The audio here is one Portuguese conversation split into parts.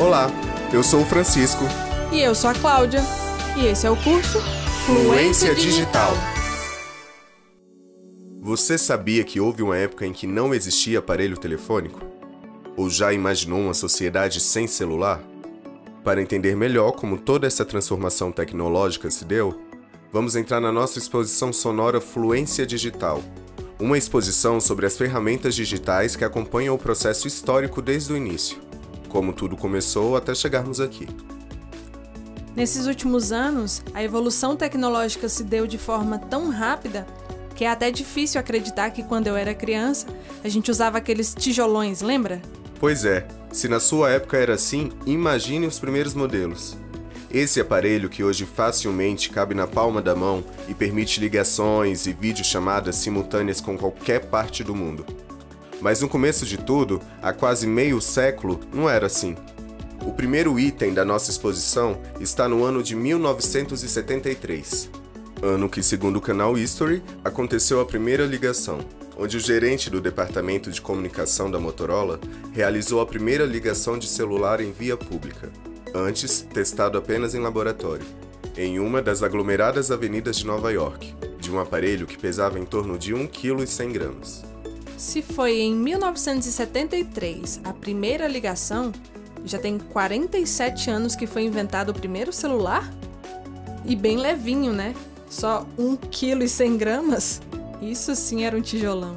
Olá, eu sou o Francisco. E eu sou a Cláudia. E esse é o curso Fluência Digital. Você sabia que houve uma época em que não existia aparelho telefônico? Ou já imaginou uma sociedade sem celular? Para entender melhor como toda essa transformação tecnológica se deu, vamos entrar na nossa exposição sonora Fluência Digital, uma exposição sobre as ferramentas digitais que acompanham o processo histórico desde o início, como tudo começou até chegarmos aqui. Nesses últimos anos, a evolução tecnológica se deu de forma tão rápida que é até difícil acreditar que quando eu era criança a gente usava aqueles tijolões, lembra? Pois é, se na sua época era assim, imagine os primeiros modelos. Esse aparelho, que hoje facilmente cabe na palma da mão e permite ligações e videochamadas simultâneas com qualquer parte do mundo. Mas no começo de tudo, há quase meio século, não era assim. O primeiro item da nossa exposição está no ano de 1973, ano que, segundo o canal History, aconteceu a primeira ligação, onde o gerente do departamento de comunicação da Motorola realizou a primeira ligação de celular em via pública, antes testado apenas em laboratório, em uma das aglomeradas avenidas de Nova York, de um aparelho que pesava em torno de 1,1 kg. Se foi em 1973 a primeira ligação, já tem 47 anos que foi inventado o primeiro celular? E bem levinho, né? Só 1,1 kg? Isso sim era um tijolão.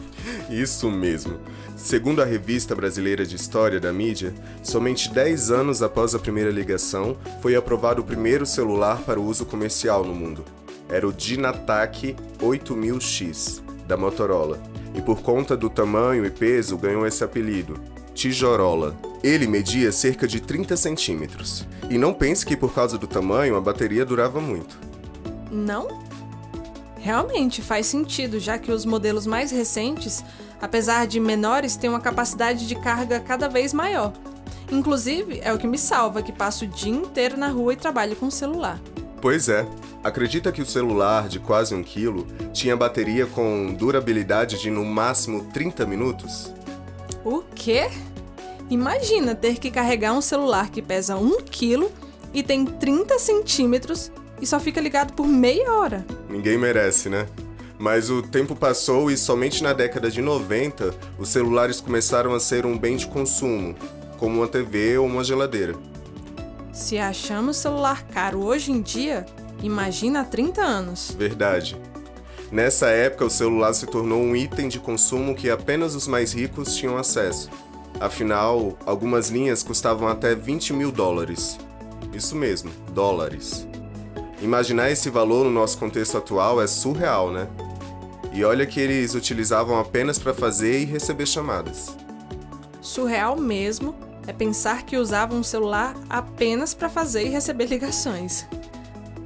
Isso mesmo. Segundo a Revista Brasileira de História da Mídia, somente 10 anos após a primeira ligação foi aprovado o primeiro celular para o uso comercial no mundo. Era o Dynatac 8000X, da Motorola, e por conta do tamanho e peso ganhou esse apelido, Tijorola. Ele media cerca de 30 centímetros. E não pense que por causa do tamanho a bateria durava muito. Não? Realmente faz sentido, já que os modelos mais recentes, apesar de menores, têm uma capacidade de carga cada vez maior. Inclusive, é o que me salva, que passo o dia inteiro na rua e trabalho com o celular. Pois é. Acredita que o celular de quase um quilo tinha bateria com durabilidade de no máximo 30 minutos? O quê? Imagina ter que carregar um celular que pesa 1 quilo e tem 30 centímetros e só fica ligado por meia hora. Ninguém merece, né? Mas o tempo passou e somente na década de 90 os celulares começaram a ser um bem de consumo, como uma TV ou uma geladeira. Se achamos celular caro hoje em dia, imagina há 30 anos. Verdade. Nessa época, o celular se tornou um item de consumo que apenas os mais ricos tinham acesso. Afinal, algumas linhas custavam até 20 mil dólares. Isso mesmo, dólares. Imaginar esse valor no nosso contexto atual é surreal, né? E olha que eles utilizavam apenas para fazer e receber chamadas. Surreal mesmo é pensar que usavam um celular apenas para fazer e receber ligações.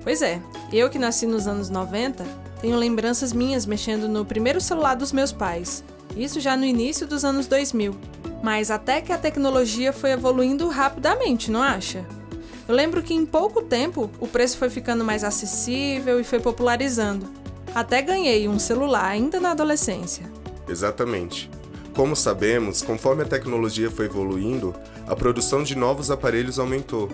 Pois é, eu que nasci nos anos 90, tenho lembranças minhas mexendo no primeiro celular dos meus pais. Isso já no início dos anos 2000. Mas até que a tecnologia foi evoluindo rapidamente, não acha? Eu lembro que em pouco tempo o preço foi ficando mais acessível e foi popularizando. Até ganhei um celular ainda na adolescência. Exatamente. Como sabemos, conforme a tecnologia foi evoluindo, a produção de novos aparelhos aumentou.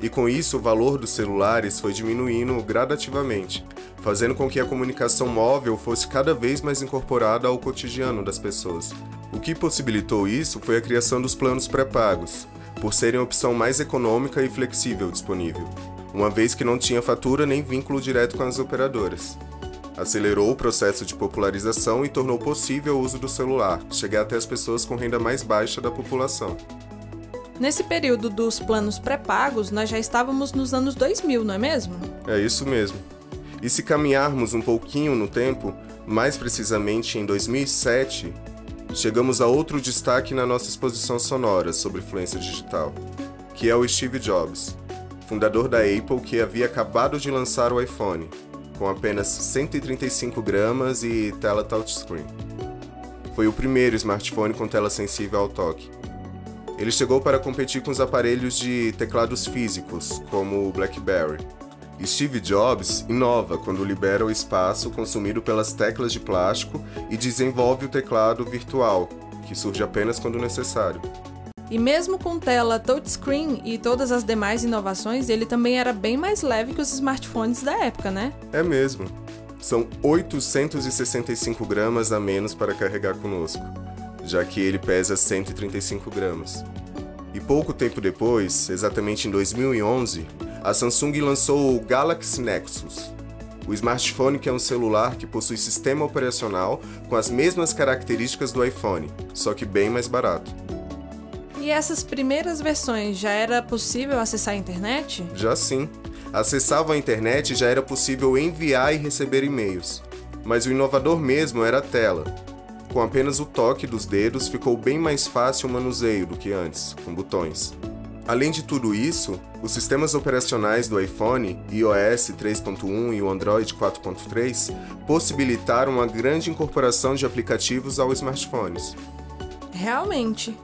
E com isso, o valor dos celulares foi diminuindo gradativamente, fazendo com que a comunicação móvel fosse cada vez mais incorporada ao cotidiano das pessoas. O que possibilitou isso foi a criação dos planos pré-pagos, por serem a opção mais econômica e flexível disponível, uma vez que não tinha fatura nem vínculo direto com as operadoras. Acelerou o processo de popularização e tornou possível o uso do celular, chegar até as pessoas com renda mais baixa da população. Nesse período dos planos pré-pagos, nós já estávamos nos anos 2000, não é mesmo? É isso mesmo. E se caminharmos um pouquinho no tempo, mais precisamente em 2007, chegamos a outro destaque na nossa exposição sonora sobre influência digital, que é o Steve Jobs, fundador da Apple que havia acabado de lançar o iPhone, com apenas 135 gramas e tela touchscreen. Foi o primeiro smartphone com tela sensível ao toque. Ele chegou para competir com os aparelhos de teclados físicos, como o BlackBerry. Steve Jobs inova quando libera o espaço consumido pelas teclas de plástico e desenvolve o teclado virtual, que surge apenas quando necessário. E mesmo com tela touchscreen e todas as demais inovações, ele também era bem mais leve que os smartphones da época, né? É mesmo. São 865 gramas a menos para carregar conosco, já que ele pesa 135 gramas. E pouco tempo depois, exatamente em 2011, a Samsung lançou o Galaxy Nexus, o smartphone que é um celular que possui sistema operacional com as mesmas características do iPhone, só que bem mais barato. E essas primeiras versões já era possível acessar a internet? Já sim. Acessavam a internet já era possível enviar e receber e-mails. Mas o inovador mesmo era a tela. Com apenas o toque dos dedos ficou bem mais fácil o manuseio do que antes, com botões. Além de tudo isso, os sistemas operacionais do iPhone, iOS 3.1 e o Android 4.3, possibilitaram uma grande incorporação de aplicativos aos smartphones. Realmente,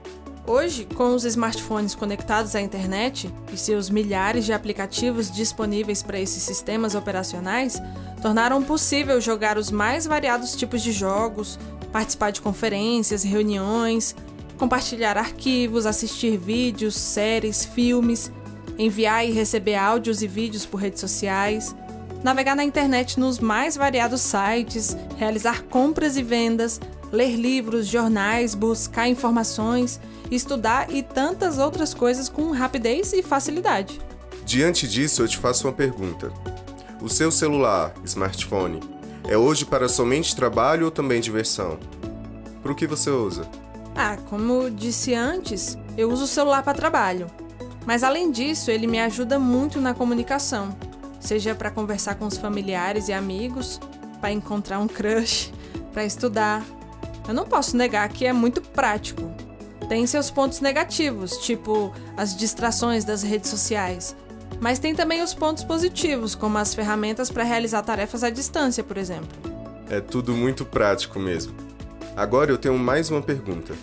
Hoje, com os smartphones conectados à internet e seus milhares de aplicativos disponíveis para esses sistemas operacionais, tornaram possível jogar os mais variados tipos de jogos, participar de conferências, reuniões, compartilhar arquivos, assistir vídeos, séries, filmes, enviar e receber áudios e vídeos por redes sociais, navegar na internet nos mais variados sites, realizar compras e vendas, ler livros, jornais, buscar informações estudar e tantas outras coisas com rapidez e facilidade. Diante disso, eu te faço uma pergunta. O seu celular, smartphone, é hoje para somente trabalho ou também diversão? Para o que você usa? Ah, como disse antes, eu uso o celular para trabalho. Mas além disso, ele me ajuda muito na comunicação, seja para conversar com os familiares e amigos, para encontrar um crush, para estudar. Eu não posso negar que é muito prático, tem seus pontos negativos, tipo as distrações das redes sociais. Mas tem também os pontos positivos, como as ferramentas para realizar tarefas à distância, por exemplo. É tudo muito prático mesmo. Agora eu tenho mais uma pergunta.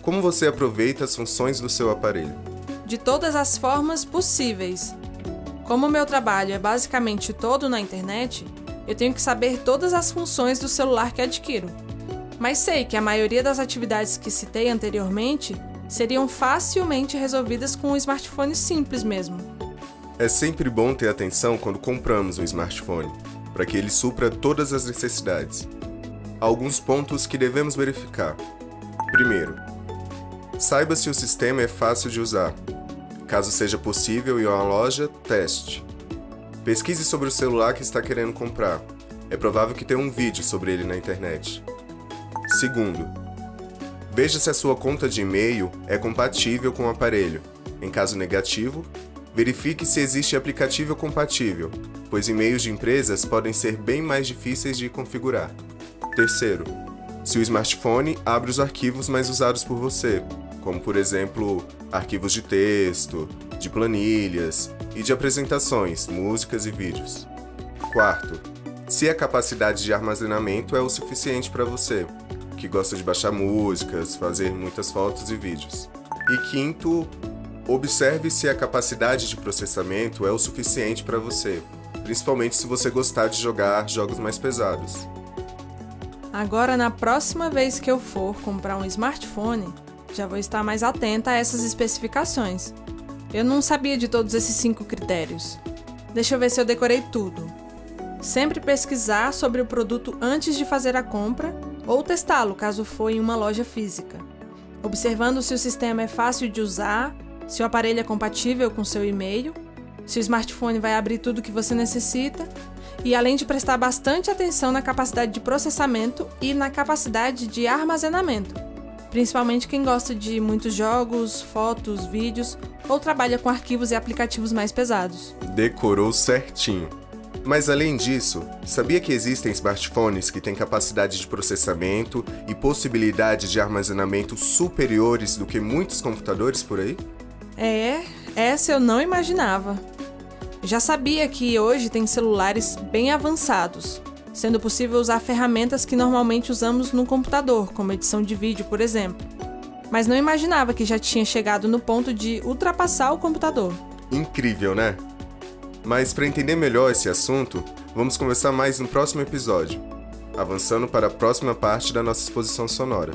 Como você aproveita as funções do seu aparelho? De todas as formas possíveis. Como o meu trabalho é basicamente todo na internet, eu tenho que saber todas as funções do celular que adquiro mas sei que a maioria das atividades que citei anteriormente seriam facilmente resolvidas com um smartphone simples mesmo. É sempre bom ter atenção quando compramos um smartphone, para que ele supra todas as necessidades. Há alguns pontos que devemos verificar. Primeiro, saiba se o sistema é fácil de usar. Caso seja possível a uma loja, teste. Pesquise sobre o celular que está querendo comprar. É provável que tenha um vídeo sobre ele na internet. Segundo, veja se a sua conta de e-mail é compatível com o aparelho. Em caso negativo, verifique se existe aplicativo compatível, pois e-mails de empresas podem ser bem mais difíceis de configurar. Terceiro, se o smartphone abre os arquivos mais usados por você, como por exemplo arquivos de texto, de planilhas e de apresentações, músicas e vídeos. Quarto, se a capacidade de armazenamento é o suficiente para você, que gosta de baixar músicas, fazer muitas fotos e vídeos. E quinto, observe se a capacidade de processamento é o suficiente para você, principalmente se você gostar de jogar jogos mais pesados. Agora, na próxima vez que eu for comprar um smartphone, já vou estar mais atenta a essas especificações. Eu não sabia de todos esses cinco critérios. Deixa eu ver se eu decorei tudo. Sempre pesquisar sobre o produto antes de fazer a compra ou testá-lo caso for em uma loja física, observando se o sistema é fácil de usar, se o aparelho é compatível com seu e-mail, se o smartphone vai abrir tudo o que você necessita, e além de prestar bastante atenção na capacidade de processamento e na capacidade de armazenamento, principalmente quem gosta de muitos jogos, fotos, vídeos ou trabalha com arquivos e aplicativos mais pesados. Decorou certinho. Mas além disso, sabia que existem smartphones que têm capacidade de processamento e possibilidade de armazenamento superiores do que muitos computadores por aí? É, essa eu não imaginava. Já sabia que hoje tem celulares bem avançados, sendo possível usar ferramentas que normalmente usamos no computador, como edição de vídeo, por exemplo. Mas não imaginava que já tinha chegado no ponto de ultrapassar o computador. Incrível, né? Mas para entender melhor esse assunto, vamos conversar mais no próximo episódio, avançando para a próxima parte da nossa exposição sonora.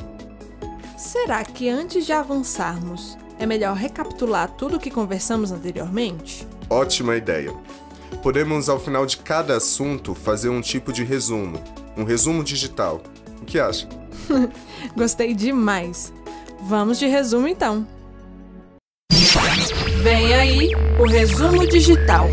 Será que antes de avançarmos, é melhor recapitular tudo o que conversamos anteriormente? Ótima ideia. Podemos, ao final de cada assunto, fazer um tipo de resumo, um resumo digital. O que acha? Gostei demais. Vamos de resumo então. Vem aí o resumo digital.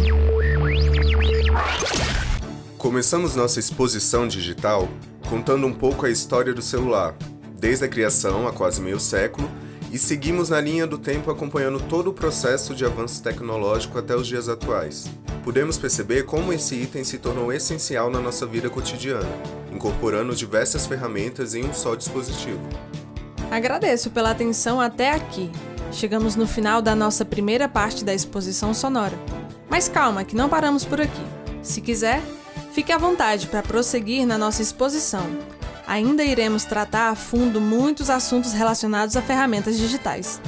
Começamos nossa exposição digital contando um pouco a história do celular, desde a criação há quase meio século, e seguimos na linha do tempo acompanhando todo o processo de avanço tecnológico até os dias atuais. Podemos perceber como esse item se tornou essencial na nossa vida cotidiana, incorporando diversas ferramentas em um só dispositivo. Agradeço pela atenção até aqui. Chegamos no final da nossa primeira parte da exposição sonora. Mas calma, que não paramos por aqui. Se quiser, fique à vontade para prosseguir na nossa exposição. Ainda iremos tratar a fundo muitos assuntos relacionados a ferramentas digitais.